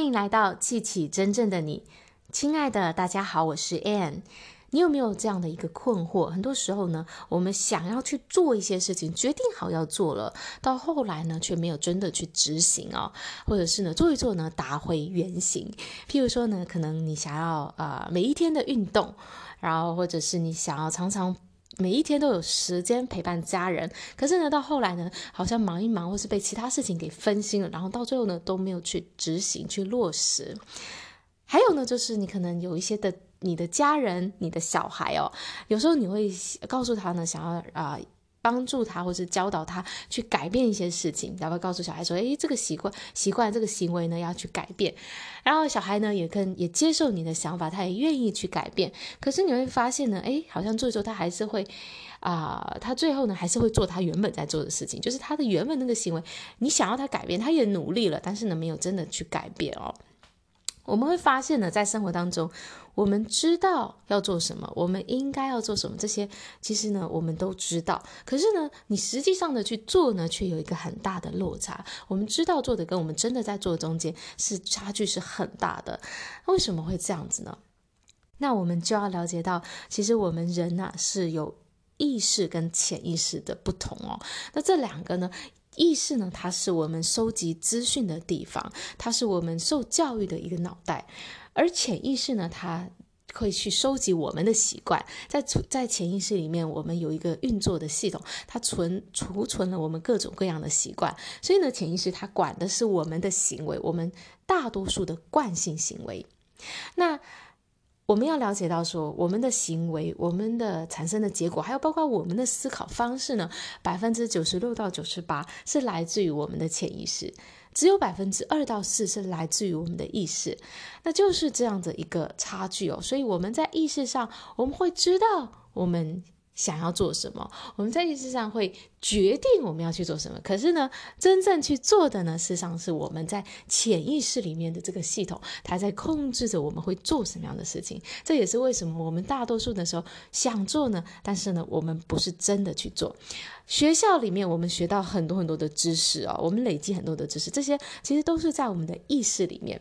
欢迎来到记起真正的你，亲爱的大家好，我是 Ann。你有没有这样的一个困惑？很多时候呢，我们想要去做一些事情，决定好要做了，到后来呢，却没有真的去执行哦，或者是呢，做一做呢，打回原形。譬如说呢，可能你想要啊、每一天的运动，然后或者是你想要常常。每一天都有时间陪伴家人，可是呢，到后来呢，好像忙一忙，或是被其他事情给分心了，然后到最后呢，都没有去执行、去落实。还有呢，就是你可能有一些的你的家人、你的小孩哦，有时候你会告诉他呢，想要啊。帮助他，或是教导他去改变一些事情，然后告诉小孩说：“诶，这个习惯、习惯这个行为呢，要去改变。”然后小孩呢，也跟也接受你的想法，他也愿意去改变。可是你会发现呢，诶，好像做一做，他还是会啊、他最后呢，还是会做他原本在做的事情，就是他的原本那个行为。你想要他改变，他也努力了，但是呢，没有真的去改变哦。我们会发现呢，在生活当中，我们知道要做什么，我们应该要做什么，这些其实呢，我们都知道。可是呢，你实际上的去做呢，却有一个很大的落差。我们知道做的跟我们真的在做中间是差距是很大的。为什么会这样子呢？那我们就要了解到，其实我们人呐、是有意识跟潜意识的不同哦。那这两个呢？意识呢，它是我们收集资讯的地方，它是我们受教育的一个脑袋；而潜意识呢，它会去收集我们的习惯，在在潜意识里面，我们有一个运作的系统，它存储存了我们各种各样的习惯。所以呢，潜意识它管的是我们的行为，我们大多数的惯性行为。那我们要了解到说，我们的行为、我们的产生的结果，还有包括我们的思考方式呢，百分之九十六到九十八是来自于我们的潜意识，只有百分之二到四是来自于我们的意识，那就是这样的一个差距哦。所以我们在意识上，我们会知道我们。想要做什么，我们在意识上会决定我们要去做什么。可是呢，真正去做的呢，事实上是我们在潜意识里面的这个系统，它在控制着我们会做什么样的事情。这也是为什么我们大多数的时候想做呢，但是呢，我们不是真的去做。学校里面我们学到很多很多的知识啊，我们累积很多的知识，这些其实都是在我们的意识里面，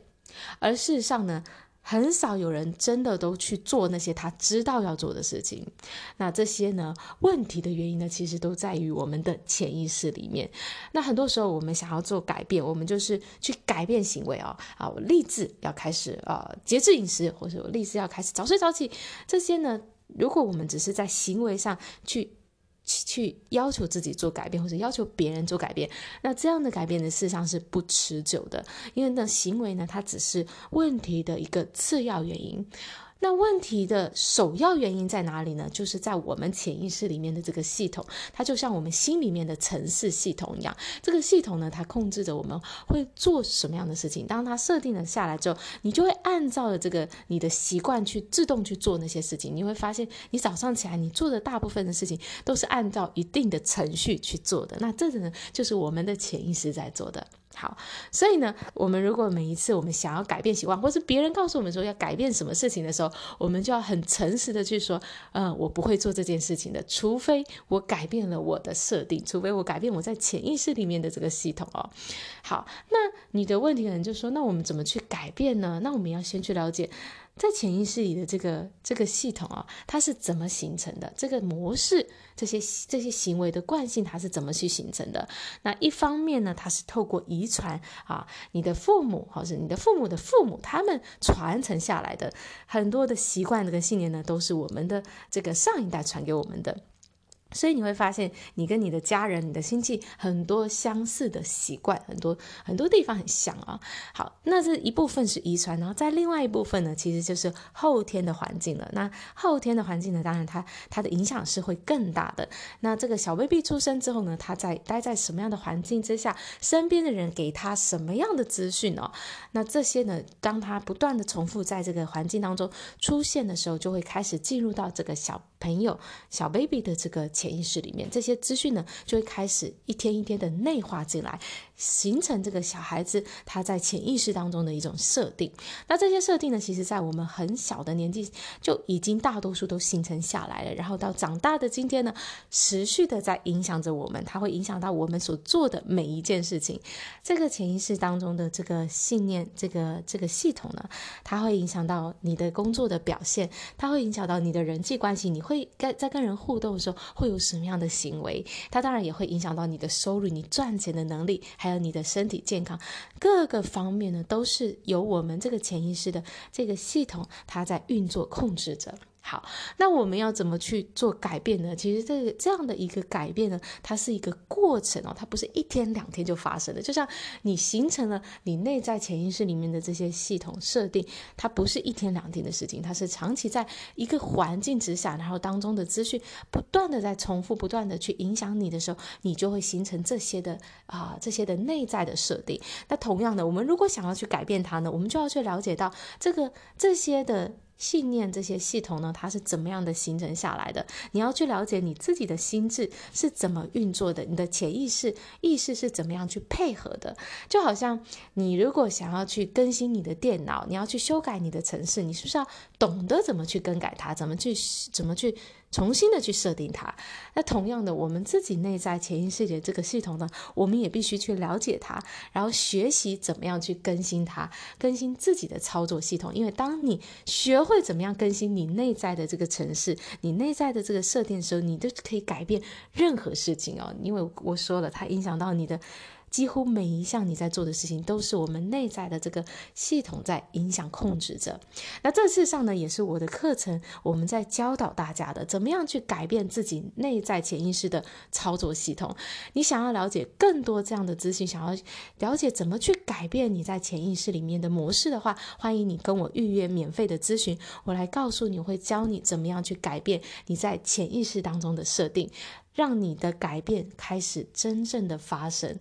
而事实上呢。很少有人真的都去做那些他知道要做的事情。那这些呢，问题的原因呢，其实都在于我们的潜意识里面。那很多时候我们想要做改变，我们就是去改变行为哦。啊，我立志要开始呃节制饮食，或者我立志要开始早睡早起。这些呢，如果我们只是在行为上去。去要求自己做改变，或者要求别人做改变，那这样的改变呢，事实上是不持久的，因为呢，行为呢，它只是问题的一个次要原因。那问题的首要原因在哪里呢？就是在我们潜意识里面的这个系统，它就像我们心里面的程式系统一样。这个系统呢，它控制着我们会做什么样的事情。当它设定了下来之后，你就会按照了这个你的习惯去自动去做那些事情。你会发现，你早上起来你做的大部分的事情都是按照一定的程序去做的。那这个呢，就是我们的潜意识在做的。好，所以呢，我们如果每一次我们想要改变习惯，或是别人告诉我们说要改变什么事情的时候，我们就要很诚实的去说，嗯，我不会做这件事情的，除非我改变了我的设定，除非我改变我在潜意识里面的这个系统哦。好，那你的问题可能就说，那我们怎么去改变呢？那我们要先去了解。在潜意识里的这个这个系统啊，它是怎么形成的？这个模式，这些这些行为的惯性，它是怎么去形成的？那一方面呢，它是透过遗传啊，你的父母或是你的父母的父母，他们传承下来的很多的习惯跟信念呢，都是我们的这个上一代传给我们的。所以你会发现，你跟你的家人、你的亲戚很多相似的习惯，很多很多地方很像啊。好，那这一部分是遗传，然后在另外一部分呢，其实就是后天的环境了。那后天的环境呢，当然它它的影响是会更大的。那这个小 baby 出生之后呢，他在待在什么样的环境之下，身边的人给他什么样的资讯哦？那这些呢，当他不断的重复在这个环境当中出现的时候，就会开始进入到这个小朋友、小 baby 的这个。潜意识里面这些资讯呢，就会开始一天一天的内化进来。形成这个小孩子他在潜意识当中的一种设定。那这些设定呢，其实在我们很小的年纪就已经大多数都形成下来了，然后到长大的今天呢，持续的在影响着我们，它会影响到我们所做的每一件事情。这个潜意识当中的这个信念，这个这个系统呢，它会影响到你的工作的表现，它会影响到你的人际关系，你会在在跟人互动的时候会有什么样的行为？它当然也会影响到你的收入、你赚钱的能力，还还有你的身体健康，各个方面呢，都是由我们这个潜意识的这个系统它在运作控制着。好，那我们要怎么去做改变呢？其实这个这样的一个改变呢，它是一个过程哦，它不是一天两天就发生的。就像你形成了你内在潜意识里面的这些系统设定，它不是一天两天的事情，它是长期在一个环境之下，然后当中的资讯不断的在重复，不断的去影响你的时候，你就会形成这些的啊、这些的内在的设定。那同样的，我们如果想要去改变它呢，我们就要去了解到这个这些的。信念这些系统呢，它是怎么样的形成下来的？你要去了解你自己的心智是怎么运作的，你的潜意识意识是怎么样去配合的？就好像你如果想要去更新你的电脑，你要去修改你的城市，你是不是要懂得怎么去更改它，怎么去怎么去？重新的去设定它，那同样的，我们自己内在潜意识的这个系统呢，我们也必须去了解它，然后学习怎么样去更新它，更新自己的操作系统。因为当你学会怎么样更新你内在的这个程式，你内在的这个设定的时候，你都可以改变任何事情哦。因为我说了，它影响到你的。几乎每一项你在做的事情，都是我们内在的这个系统在影响控制着。那这次上呢，也是我的课程，我们在教导大家的，怎么样去改变自己内在潜意识的操作系统。你想要了解更多这样的资讯，想要了解怎么去改变你在潜意识里面的模式的话，欢迎你跟我预约免费的咨询，我来告诉你，会教你怎么样去改变你在潜意识当中的设定，让你的改变开始真正的发生。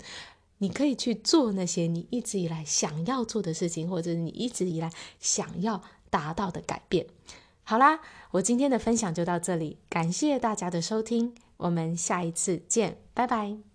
你可以去做那些你一直以来想要做的事情，或者是你一直以来想要达到的改变。好啦，我今天的分享就到这里，感谢大家的收听，我们下一次见，拜拜。